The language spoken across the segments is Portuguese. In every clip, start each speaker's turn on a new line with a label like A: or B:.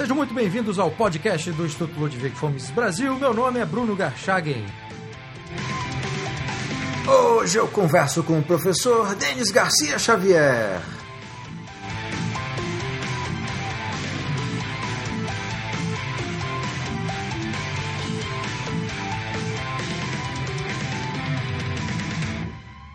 A: Sejam muito bem-vindos ao podcast do Instituto Ludwig Fomes Brasil. Meu nome é Bruno Garchagen. Hoje eu converso com o professor Denis Garcia Xavier.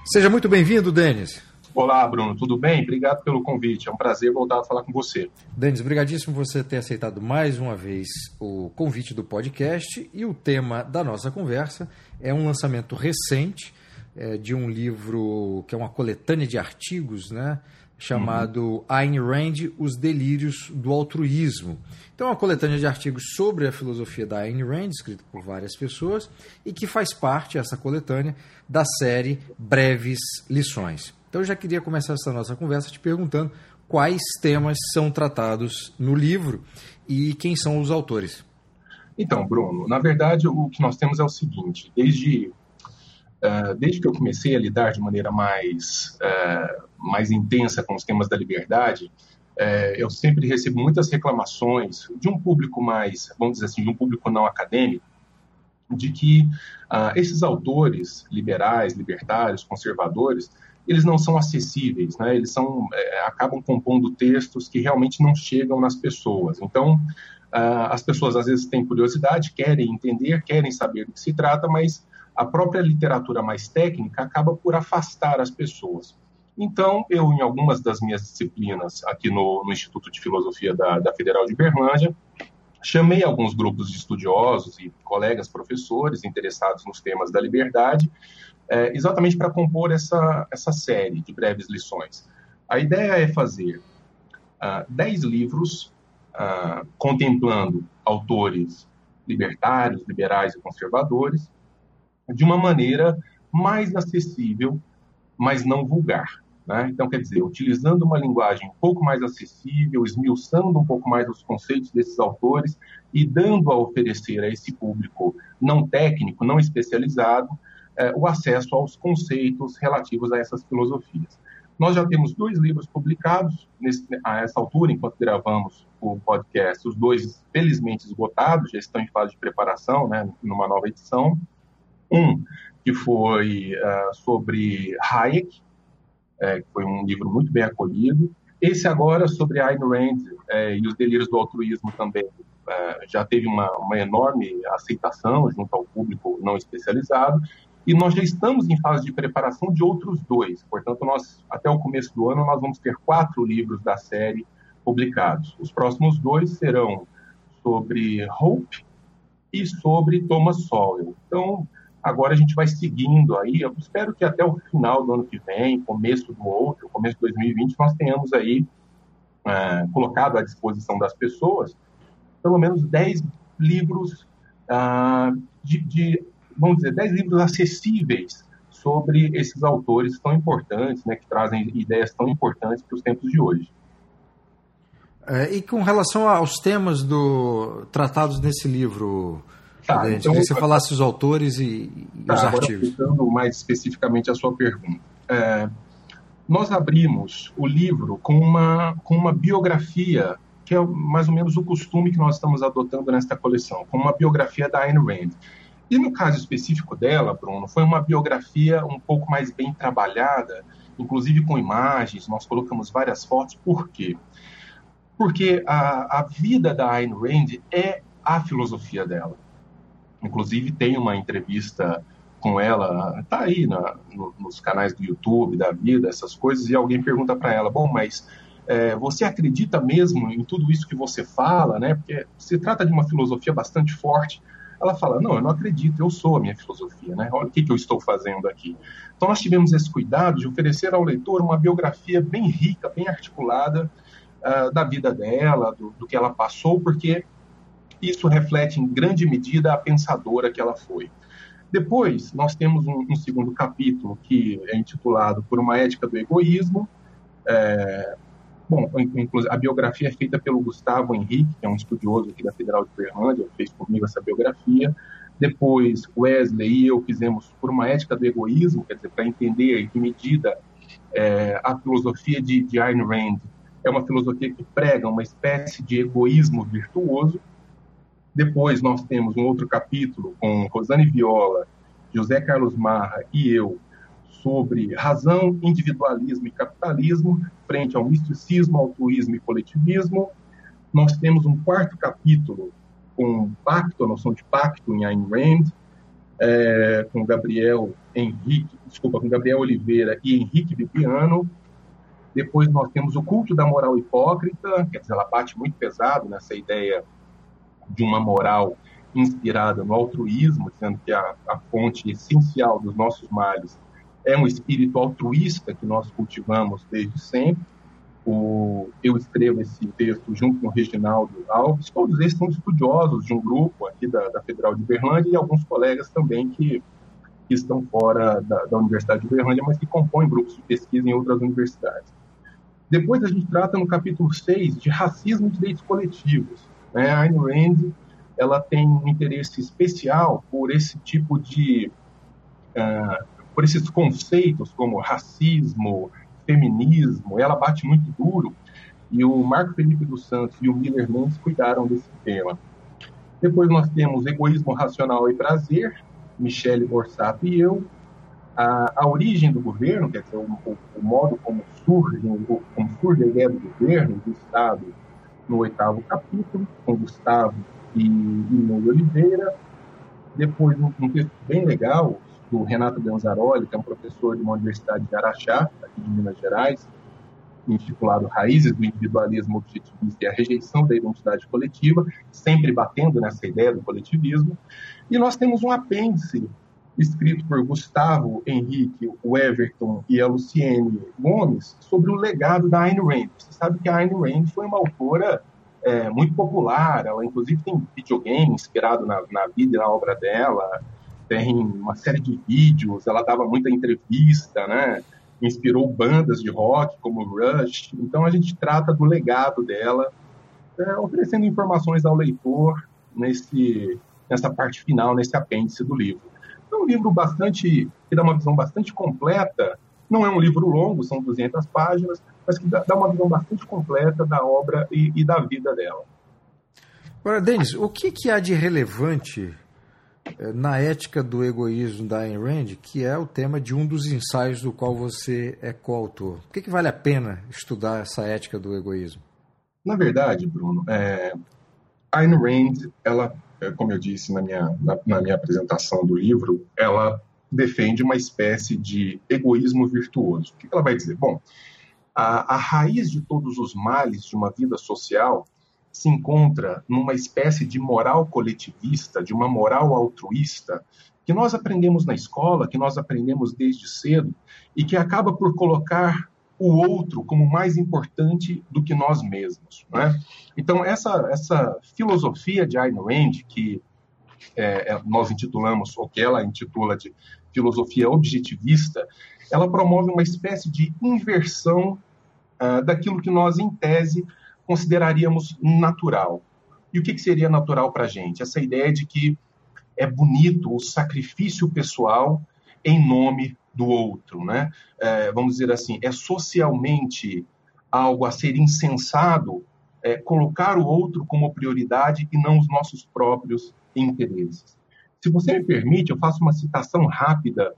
A: Seja muito bem-vindo, Denis.
B: Olá, Bruno, tudo bem? Obrigado pelo convite. É um prazer voltar a falar com você.
A: Denis, obrigadíssimo você ter aceitado mais uma vez o convite do podcast. E o tema da nossa conversa é um lançamento recente é, de um livro que é uma coletânea de artigos, né? Chamado uhum. Ayn Rand, Os Delírios do Altruísmo. Então, é uma coletânea de artigos sobre a filosofia da Ayn Rand, escrita por várias pessoas, e que faz parte, essa coletânea, da série Breves Lições. Então eu já queria começar essa nossa conversa te perguntando quais temas são tratados no livro e quem são os autores.
B: Então, Bruno, na verdade o que nós temos é o seguinte: desde uh, desde que eu comecei a lidar de maneira mais uh, mais intensa com os temas da liberdade, uh, eu sempre recebo muitas reclamações de um público mais, vamos dizer assim, de um público não acadêmico, de que esses autores liberais, libertários, conservadores eles não são acessíveis, né? Eles são é, acabam compondo textos que realmente não chegam nas pessoas. Então, as pessoas às vezes têm curiosidade, querem entender, querem saber do que se trata, mas a própria literatura mais técnica acaba por afastar as pessoas. Então, eu, em algumas das minhas disciplinas aqui no, no Instituto de Filosofia da, da Federal de Berlândia, chamei alguns grupos de estudiosos e colegas professores interessados nos temas da liberdade é, exatamente para compor essa, essa série de breves lições. A ideia é fazer uh, dez livros uh, contemplando autores libertários, liberais e conservadores de uma maneira mais acessível, mas não vulgar. Né? Então, quer dizer, utilizando uma linguagem um pouco mais acessível, esmiuçando um pouco mais os conceitos desses autores e dando a oferecer a esse público não técnico, não especializado, é, o acesso aos conceitos relativos a essas filosofias. Nós já temos dois livros publicados nesse, a essa altura, enquanto gravamos o podcast. Os dois, felizmente, esgotados, já estão em fase de preparação, né, numa nova edição. Um que foi uh, sobre Hayek, é, que foi um livro muito bem acolhido. Esse agora sobre Ayn Rand é, e os delírios do altruísmo também é, já teve uma, uma enorme aceitação junto ao público não especializado. E nós já estamos em fase de preparação de outros dois. Portanto, nós até o começo do ano nós vamos ter quatro livros da série publicados. Os próximos dois serão sobre Hope e sobre Thomas Sowell. Então, agora a gente vai seguindo aí. Eu espero que até o final do ano que vem, começo do outro, começo de 2020, nós tenhamos aí é, colocado à disposição das pessoas pelo menos 10 livros ah, de, de vamos dizer, 10 livros acessíveis sobre esses autores tão importantes, né, que trazem ideias tão importantes para os tempos de hoje.
A: É, e com relação aos temas do, tratados nesse livro, tá, então, queria que você falasse os autores e, e tá, os artigos.
B: Agora, mais especificamente a sua pergunta. É, nós abrimos o livro com uma, com uma biografia, que é mais ou menos o costume que nós estamos adotando nesta coleção, com uma biografia da Ayn Rand. E no caso específico dela, Bruno, foi uma biografia um pouco mais bem trabalhada, inclusive com imagens, nós colocamos várias fotos. Por quê? Porque a, a vida da Ayn Rand é a filosofia dela. Inclusive tem uma entrevista com ela, tá aí na, no, nos canais do YouTube, da vida, essas coisas, e alguém pergunta para ela, bom, mas é, você acredita mesmo em tudo isso que você fala, né? Porque se trata de uma filosofia bastante forte, ela fala: Não, eu não acredito, eu sou a minha filosofia, né? Olha o que, que eu estou fazendo aqui. Então, nós tivemos esse cuidado de oferecer ao leitor uma biografia bem rica, bem articulada uh, da vida dela, do, do que ela passou, porque isso reflete em grande medida a pensadora que ela foi. Depois, nós temos um, um, segundo capítulo que é intitulado Por uma Ética do Egoísmo, é, Bom, a biografia é feita pelo Gustavo Henrique, que é um estudioso aqui da Federal de Berlândia, fez comigo essa biografia. Depois, Wesley e eu fizemos por uma ética do egoísmo, quer dizer, para entender em que medida é, a filosofia de, de Ayn Rand é uma filosofia que prega uma espécie de egoísmo virtuoso. Depois nós temos um outro capítulo com Rosane Viola, José Carlos Marra e eu sobre razão, individualismo e capitalismo frente ao misticismo, altruísmo e coletivismo. Nós temos um quarto capítulo com pacto, a noção de pacto em Ayn Rand, é, com Gabriel Henrique, desculpa, com Gabriel Oliveira e Henrique Bibiano. Depois nós temos o culto da moral hipócrita, quer dizer, ela bate muito pesado nessa ideia de uma moral inspirada no altruísmo, dizendo que a, a fonte essencial dos nossos males é um espírito altruísta que nós cultivamos desde sempre. O, eu escrevo esse texto junto com o Reginaldo Alves, todos eles são estudiosos de um grupo aqui da, da Federal de Berlândia e alguns colegas também que, que estão fora da, da, Universidade de Berlândia, mas que compõem grupos de pesquisa em outras universidades. Depois a gente trata no capítulo 6 de racismo e direitos coletivos. Né? A Ayn Rand ela tem um interesse especial por esse tipo de uh, por esses conceitos como racismo, feminismo, ela bate muito duro, e o Marco Felipe dos Santos e o Miller Mendes cuidaram desse tema. Depois nós temos Egoísmo Racional e Prazer, Michele Borsato e eu, a, a origem do governo, quer dizer, o, o, modo como surge, como surge a ideia do governo, do Estado, no oitavo capítulo, com Gustavo e Inês Oliveira. Depois, um, um texto bem legal, do Renato Ganzaroli, que é um professor de uma universidade de Araxá, aqui de Minas Gerais, intitulado Raízes do Individualismo Objetivista e a Rejeição da Identidade Coletiva, sempre batendo nessa ideia do coletivismo. E nós temos um apêndice escrito por Gustavo Henrique, o Everton e a Luciene Gomes sobre o legado da Ayn Rand. Você sabe que a Ayn Rand foi uma autora é, muito popular, ela inclusive tem videogame inspirado na, na vida e na obra dela, tem uma série de vídeos, ela dava muita entrevista, né? Inspirou bandas de rock como Rush. Então a gente trata do legado dela, é, oferecendo informações ao leitor nesse, nessa parte final, nesse apêndice do livro. É um livro bastante que dá uma visão bastante completa. Não é um livro longo, são 200 páginas, mas que dá, uma visão bastante completa da obra e, e da vida dela.
A: Agora, Denis, o que, que há de relevante na ética do egoísmo da Ayn Rand, que é o tema de um dos ensaios do qual você é coautor. Por que, que vale a pena estudar essa ética do egoísmo?
B: Na verdade, Bruno, é, Ayn Rand, ela, é, como eu disse na minha, na, na minha apresentação do livro, ela defende uma espécie de egoísmo virtuoso. O que ela vai dizer? Bom, a, a raiz de todos os males de uma vida social se encontra numa espécie de moral coletivista, de uma moral altruísta, que nós aprendemos na escola, que nós aprendemos desde cedo, e que acaba por colocar o outro como mais importante do que nós mesmos. Né? Então, essa, essa filosofia de Ayn Rand, que é, é, nós intitulamos, ou que ela intitula de filosofia objetivista, ela promove uma espécie de inversão uh, daquilo que nós, em tese, consideraríamos natural. E o que, que seria natural para a gente? Essa ideia de que é bonito o sacrifício pessoal em nome do outro, né? É, vamos dizer assim, é socialmente algo a ser insensado é, colocar o outro como prioridade e não os nossos próprios interesses. Se você me permite, eu faço uma citação rápida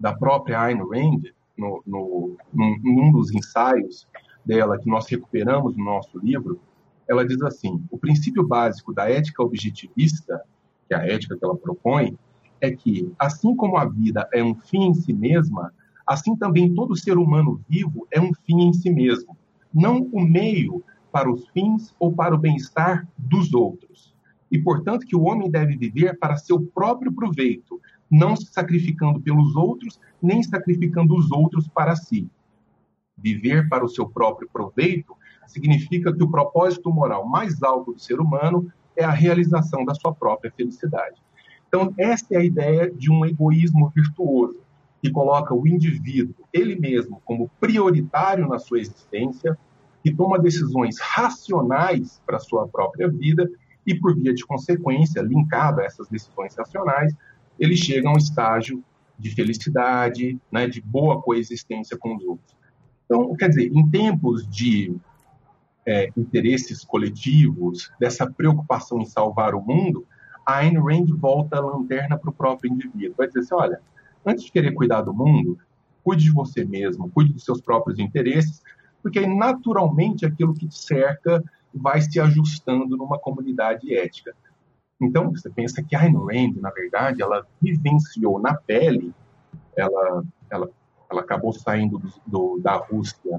B: da própria Ayn Rand no, no, num, num dos ensaios dela, que nós recuperamos no nosso livro, ela diz assim: o princípio básico da ética objetivista, que é a ética que ela propõe, é que, assim como a vida é um fim em si mesma, assim também todo ser humano vivo é um fim em si mesmo, não o meio para os fins ou para o bem-estar dos outros. E, portanto, que o homem deve viver para seu próprio proveito, não se sacrificando pelos outros, nem sacrificando os outros para si viver para o seu próprio proveito, significa que o propósito moral mais alto do ser humano é a realização da sua própria felicidade. Então, essa é a ideia de um egoísmo virtuoso, que coloca o indivíduo, ele mesmo, como prioritário na sua existência, que toma decisões racionais para a sua própria vida e, por via de consequência, linkado a essas decisões racionais, ele chega a um estágio de felicidade, né, de boa coexistência com os outros. Então, quer dizer, em tempos de é, interesses coletivos, dessa preocupação em salvar o mundo, a Ayn Rand volta a lanterna para o próprio indivíduo. Vai dizer assim, olha, antes de querer cuidar do mundo, cuide de você mesmo, cuide dos seus próprios interesses, porque aí naturalmente aquilo que te cerca vai se ajustando numa comunidade ética. Então, você pensa que a Ayn Rand, na verdade, ela vivenciou na pele, ela, ela, ela acabou saindo do, do, da Rússia,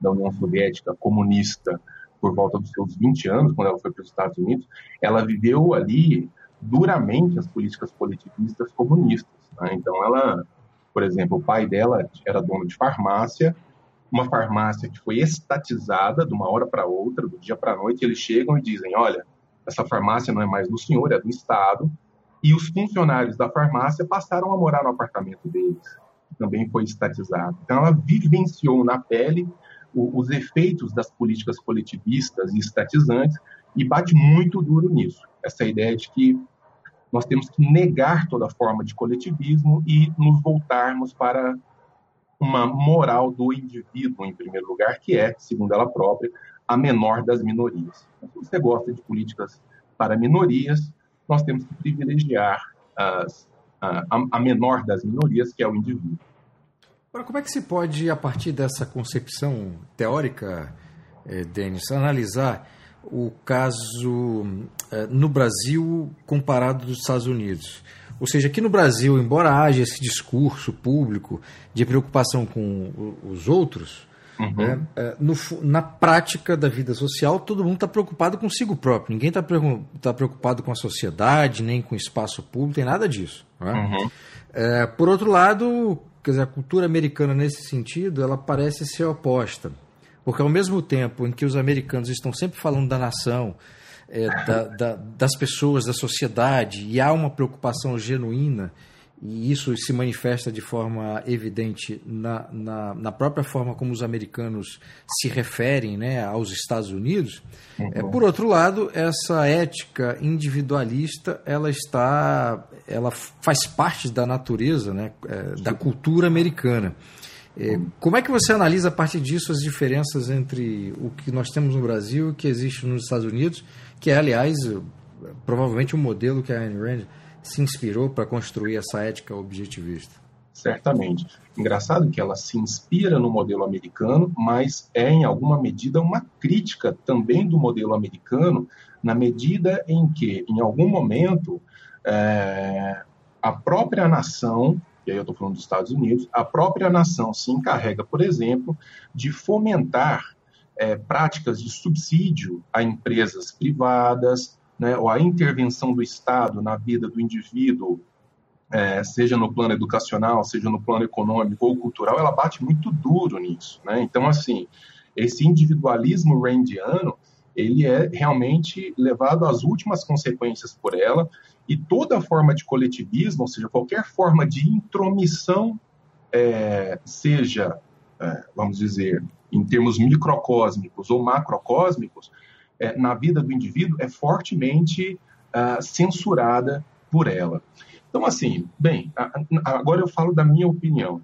B: da União Soviética comunista, por volta dos seus 20 anos, quando ela foi para os Estados Unidos, ela viveu ali duramente as políticas coletivistas comunistas. Né? Então, ela, por exemplo, o pai dela era dono de farmácia, uma farmácia que foi estatizada de uma hora para outra, do dia para a noite, eles chegam e dizem: olha, essa farmácia não é mais do senhor, é do Estado, e os funcionários da farmácia passaram a morar no apartamento deles, também foi estatizado. Então, ela vivenciou na pele os efeitos das políticas coletivistas e estatizantes e bate muito duro nisso. Essa ideia de que nós temos que negar toda forma de coletivismo e nos voltarmos para uma moral do indivíduo, em primeiro lugar, que é, segundo ela própria, a menor das minorias. Então, se você gosta de políticas para minorias, nós temos que privilegiar as, a, menor das minorias, que é o indivíduo.
A: Agora, como é que se pode, a partir dessa concepção teórica, eh, Denis, analisar o caso eh, no Brasil comparado dos Estados Unidos? Ou seja, aqui no Brasil, embora haja esse discurso público de preocupação com os outros, uhum. né, é, no, na prática da vida social, todo mundo está preocupado consigo próprio. Ninguém está tá preocupado com a sociedade, nem com o espaço público, tem nada disso. Né? Uhum. É, por outro lado, quer dizer, a cultura americana, nesse sentido, ela parece ser oposta. Porque ao mesmo tempo em que os americanos estão sempre falando da nação, é, da, da, das pessoas, da sociedade, e há uma preocupação genuína, e isso se manifesta de forma evidente na, na, na própria forma como os americanos se referem né, aos Estados Unidos. Uhum. É, por outro lado, essa ética individualista ela está, ela faz parte da natureza, né, é, da cultura americana. É, como é que você analisa a partir disso as diferenças entre o que nós temos no Brasil e o que existe nos Estados Unidos? que é, aliás, provavelmente o um modelo que a Ayn Rand se inspirou para construir essa ética objetivista.
B: Certamente. Engraçado que ela se inspira no modelo americano, mas é, em alguma medida, uma crítica também do modelo americano, na medida em que, em algum momento, é, a própria nação, e aí eu estou falando dos Estados Unidos, a própria nação se encarrega, por exemplo, de fomentar é, práticas de subsídio a empresas privadas, né, ou a intervenção do Estado na vida do indivíduo, é, seja no plano educacional, seja no plano econômico ou cultural, ela bate muito duro nisso. Né? Então, assim, esse individualismo randiano, ele é realmente levado às últimas consequências por ela, e toda forma de coletivismo, ou seja, qualquer forma de intromissão, é, seja, é, vamos dizer, em termos microcósmicos ou macrocósmicos, é, na vida do indivíduo é fortemente uh, censurada por ela. Então, assim, bem, agora eu falo da minha opinião.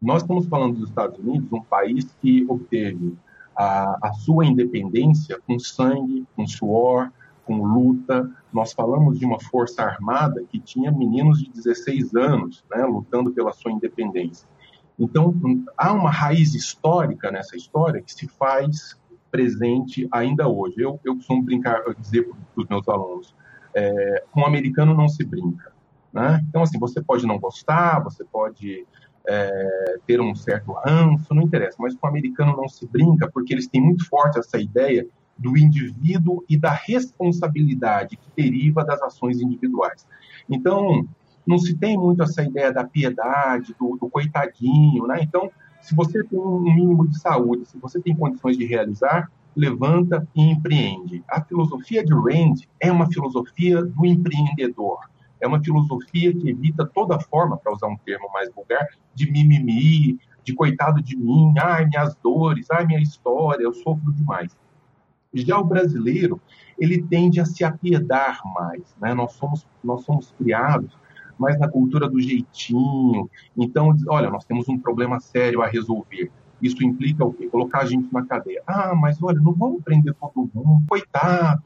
B: Nós estamos falando dos Estados Unidos, um país que obteve a, a sua independência com sangue, com suor, com luta. Nós falamos de uma força armada que tinha meninos de 16 anos né, lutando pela sua independência. Então, há uma raiz histórica nessa história que se faz presente ainda hoje. Eu, eu costumo brincar, dizer para os meus alunos, é, com o americano não se brinca. Né? Então, assim, você pode não gostar, você pode é, ter um certo ranço, não interessa, mas com o americano não se brinca, porque eles têm muito forte essa ideia do indivíduo e da responsabilidade que deriva das ações individuais. Então, não se tem muito essa ideia da piedade, do, do coitadinho, né? Então, se você tem um mínimo de saúde, se você tem condições de realizar, levanta e empreende. A filosofia de Rand é uma filosofia do empreendedor. É uma filosofia que evita toda forma, para usar um termo mais vulgar, de mimimi, de coitado de mim, ai, minhas dores, ai, minha história, eu sofro demais. Já o brasileiro, ele tende a se apiedar mais, né? Nós somos, nós somos criados mais na cultura do jeitinho. Então, olha, nós temos um problema sério a resolver. Isso implica o quê? Colocar a gente na cadeia. Ah, mas olha, não vamos prender todo mundo, coitado,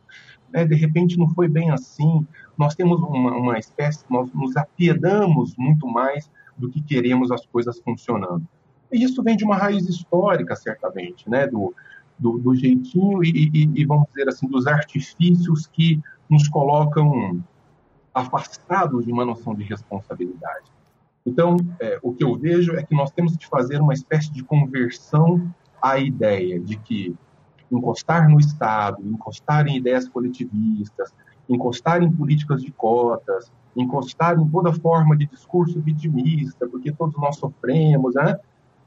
B: né? de repente não foi bem assim. Nós temos uma, uma espécie, nós nos apiedamos muito mais do que queremos as coisas funcionando. E isso vem de uma raiz histórica, certamente, né? do, do, do jeitinho e, e, e, vamos dizer assim, dos artifícios que nos colocam afastados de uma noção de responsabilidade. Então, é, o que eu vejo é que nós temos que fazer uma espécie de conversão à ideia de que encostar no Estado, encostar em ideias coletivistas, encostar em políticas de cotas, encostar em toda forma de discurso vitimista, porque todos nós sofremos, né?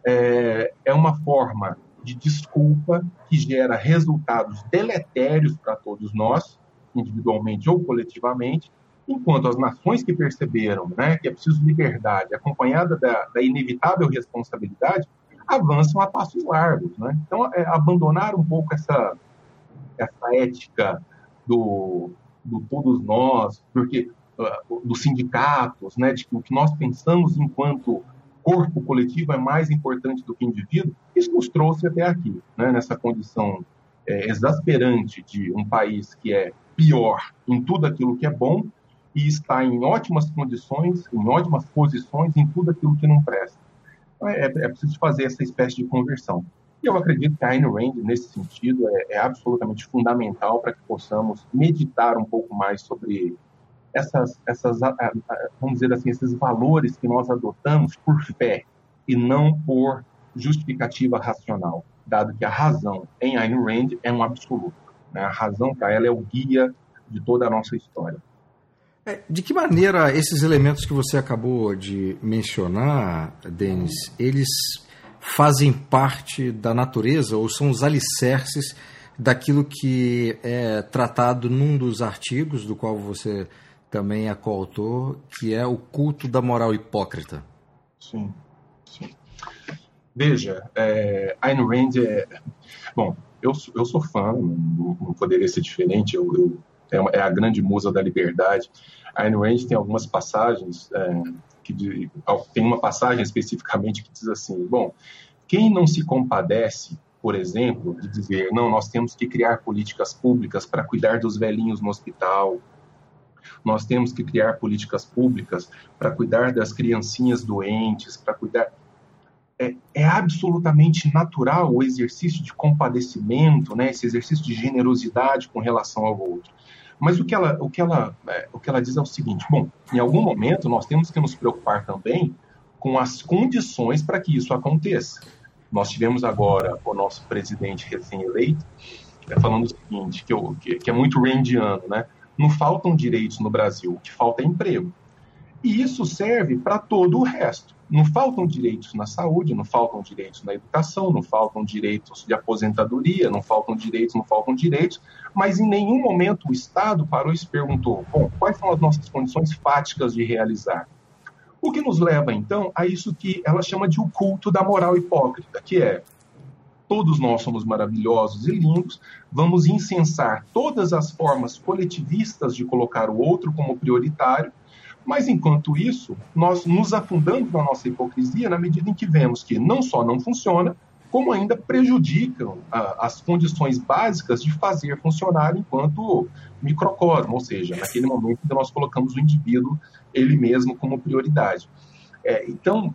B: é, é uma forma de desculpa que gera resultados deletérios para todos nós, individualmente ou coletivamente, enquanto as nações que perceberam né, que é preciso liberdade, acompanhada da, da inevitável responsabilidade, avançam a passos largos. Né? Então, é, abandonar um pouco essa, essa ética do, do todos nós, porque uh, dos sindicatos, né, de que o que nós pensamos enquanto corpo coletivo é mais importante do que indivíduo, isso nos trouxe até aqui, né, nessa condição é, exasperante de um país que é pior em tudo aquilo que é bom e está em ótimas condições, em ótimas posições em tudo aquilo que não presta. Então, é, é preciso fazer essa espécie de conversão. E eu acredito que a Ayn Rand, nesse sentido, é, é absolutamente fundamental para que possamos meditar um pouco mais sobre essas, essas, vamos dizer assim, esses valores que nós adotamos por fé e não por justificativa racional, dado que a razão em Ayn Rand é um absoluto. Né? A razão para ela é o guia de toda a nossa história.
A: É, de que maneira esses elementos que você acabou de mencionar, Denis, eles fazem parte da natureza ou são os alicerces daquilo que é tratado num dos artigos do qual você também é coautor, que é o culto da moral hipócrita?
B: Sim, sim. Veja, é, Ayn Rand é... Bom, eu, eu sou fã, não, não poderia ser diferente, eu, eu é, é a grande musa da liberdade. A Ayn Rand tem algumas passagens, é, que de, tem uma passagem especificamente que diz assim: bom, quem não se compadece, por exemplo, de dizer, não, nós temos que criar políticas públicas para cuidar dos velhinhos no hospital, nós temos que criar políticas públicas para cuidar das criancinhas doentes, para cuidar. É, é, absolutamente natural o exercício de compadecimento, né, esse exercício de generosidade com relação ao outro. Mas o que ela, o que ela, é, o que ela diz é o seguinte: bom, em algum momento nós temos que nos preocupar também com as condições para que isso aconteça. Nós tivemos agora o nosso presidente recém-eleito é, falando o seguinte, que, eu, que, que, é muito randiano, né? Não faltam direitos no Brasil, o que falta é emprego. E isso serve para todo o resto. Não faltam direitos na saúde, não faltam direitos na educação, não faltam direitos de aposentadoria, não faltam direitos, não faltam direitos, mas em nenhum momento o Estado parou e se perguntou: bom, quais são as nossas condições fáticas de realizar? O que nos leva, então, a isso que ela chama de o culto da moral hipócrita, que é todos nós somos maravilhosos e lindos, vamos incensar todas as formas coletivistas de colocar o outro como prioritário mas enquanto isso, nós nos afundamos na nossa hipocrisia na medida em que vemos que não só não funciona, como ainda prejudicam ah, as condições básicas de fazer funcionar enquanto microcosmo, ou seja, naquele momento que nós colocamos o indivíduo ele mesmo como prioridade. É, então,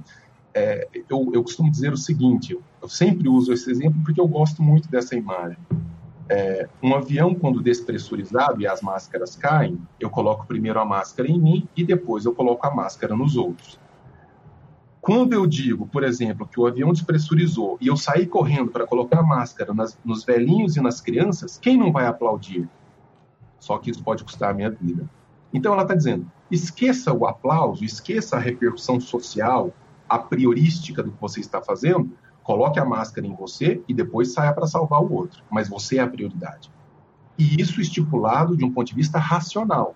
B: é, eu, eu costumo dizer o seguinte: eu sempre uso esse exemplo porque eu gosto muito dessa imagem. É, um avião, quando despressurizado e as máscaras caem, eu coloco primeiro a máscara em mim e depois eu coloco a máscara nos outros. Quando eu digo, por exemplo, que o avião despressurizou e eu saí correndo para colocar a máscara nas, nos velhinhos e nas crianças, quem não vai aplaudir? Só que isso pode custar a minha vida. Então ela está dizendo: esqueça o aplauso, esqueça a repercussão social, a priorística do que você está fazendo, Coloque a máscara em você e depois saia para salvar o outro. Mas você é a prioridade. E isso estipulado de um ponto de vista racional.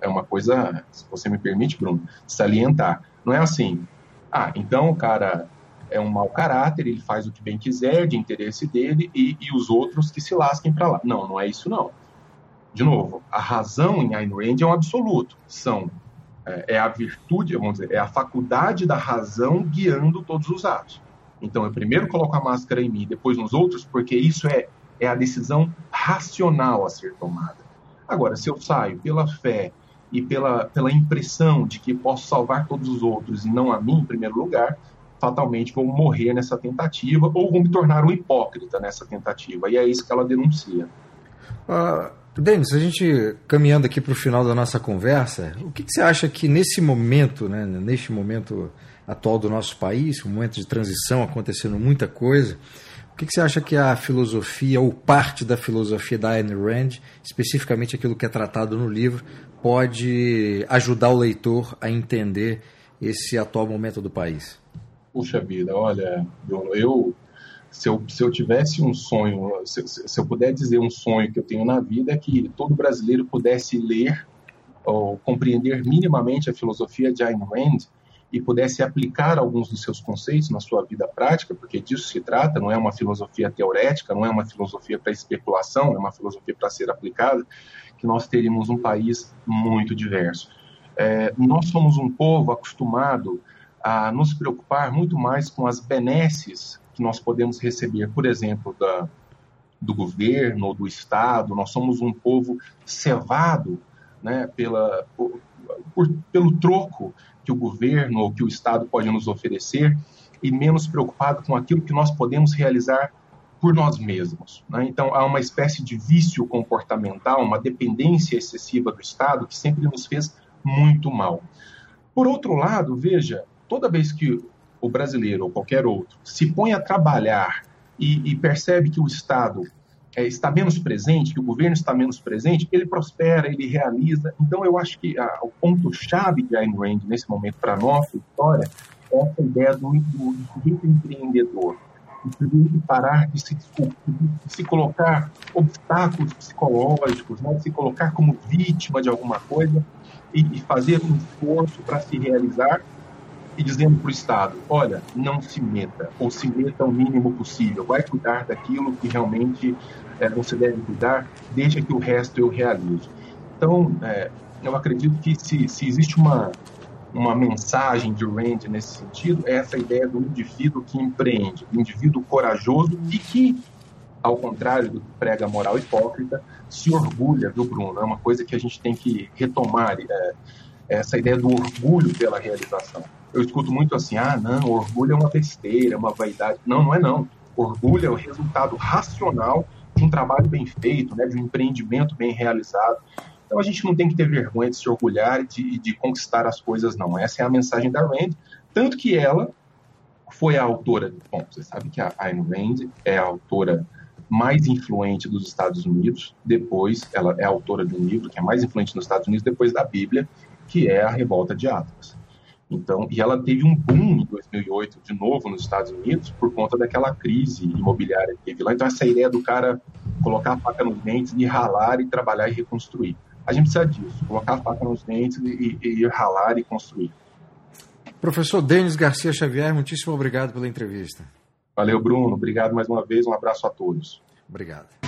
B: É uma coisa, se você me permite, Bruno, salientar. Não é assim, ah, então o cara é um mau caráter, ele faz o que bem quiser, de interesse dele, e, e os outros que se lasquem para lá. Não, não é isso não. De novo, a razão em Ayn Rand é um absoluto. São, é, é a virtude, vamos dizer, é a faculdade da razão guiando todos os atos. Então eu primeiro coloco a máscara em mim, depois nos outros, porque isso é, é a decisão racional a ser tomada. Agora, se eu saio pela fé e pela, pela impressão de que posso salvar todos os outros e não a mim em primeiro lugar, fatalmente vou morrer nessa tentativa ou vou me tornar um hipócrita nessa tentativa. E é isso que ela denuncia.
A: Uh, Denis, a gente caminhando aqui para o final da nossa conversa, o que, que, você acha que nesse momento, né, neste momento atual do nosso país, um momento de transição, acontecendo muita coisa, o que, que você acha que a filosofia ou parte da filosofia da Ayn Rand, especificamente aquilo que é tratado no livro, pode ajudar o leitor a entender esse atual momento do país?
B: Puxa vida, olha, eu se eu, se eu tivesse um sonho, se, se eu puder dizer um sonho que eu tenho na vida, é que todo brasileiro pudesse ler ou compreender minimamente a filosofia de Ayn Rand e pudesse aplicar alguns dos seus conceitos na sua vida prática, porque disso se trata, não é uma filosofia teorética, não é uma filosofia para especulação, é uma filosofia para ser aplicada, que nós teríamos um país muito diverso. É, nós somos um povo acostumado a nos preocupar muito mais com as benesses que nós podemos receber, por exemplo, da, do governo ou do Estado. Nós somos um povo cevado né, pela, por, por, pelo troco que o governo ou que o Estado pode nos oferecer e menos preocupado com aquilo que nós podemos realizar por nós mesmos. Né? Então, há uma espécie de vício comportamental, uma dependência excessiva do Estado que sempre nos fez muito mal. Por outro lado, veja, toda vez que o brasileiro ou qualquer outro se põe a trabalhar e, e percebe que o Estado é, está menos presente, que o governo está menos presente, ele prospera, ele realiza. Então, eu acho que a, o ponto-chave de Ayn Rand nesse momento para a nossa história é essa ideia do, do, do empreendedor. De parar de se, de se colocar obstáculos psicológicos, né? de se colocar como vítima de alguma coisa e, e fazer um esforço para se realizar e dizendo para o Estado: olha, não se meta, ou se meta o mínimo possível, vai cuidar daquilo que realmente é, você deve cuidar, deixa que o resto eu realizo. Então, é, eu acredito que se, se existe uma, uma mensagem de Rand nesse sentido, é essa ideia do indivíduo que empreende, do indivíduo corajoso e que, ao contrário do que prega a moral hipócrita, se orgulha, viu, Bruno? É uma coisa que a gente tem que retomar, é, essa ideia do orgulho pela realização eu escuto muito assim, ah, não, orgulho é uma besteira, é uma vaidade. Não, não é não. Orgulho é o resultado racional de um trabalho bem feito, né, de um empreendimento bem realizado. Então a gente não tem que ter vergonha de se orgulhar e de, de conquistar as coisas, não. Essa é a mensagem da Rand. Tanto que ela foi a autora. Bom, você sabe que a Ayn Rand é a autora mais influente dos Estados Unidos, depois, ela é autora de um livro que é mais influente nos Estados Unidos depois da Bíblia, que é A Revolta de Atlas. Então, e ela teve um boom em 2008 de novo nos Estados Unidos por conta daquela crise imobiliária que teve lá. Então, essa ideia do cara colocar a faca nos dentes e ralar e trabalhar e reconstruir. A gente precisa disso, colocar a faca nos dentes e, e, e ralar e construir.
A: Professor Denis Garcia Xavier, muitíssimo obrigado pela entrevista.
B: Valeu, Bruno. Obrigado mais uma vez. Um abraço a todos.
A: Obrigado.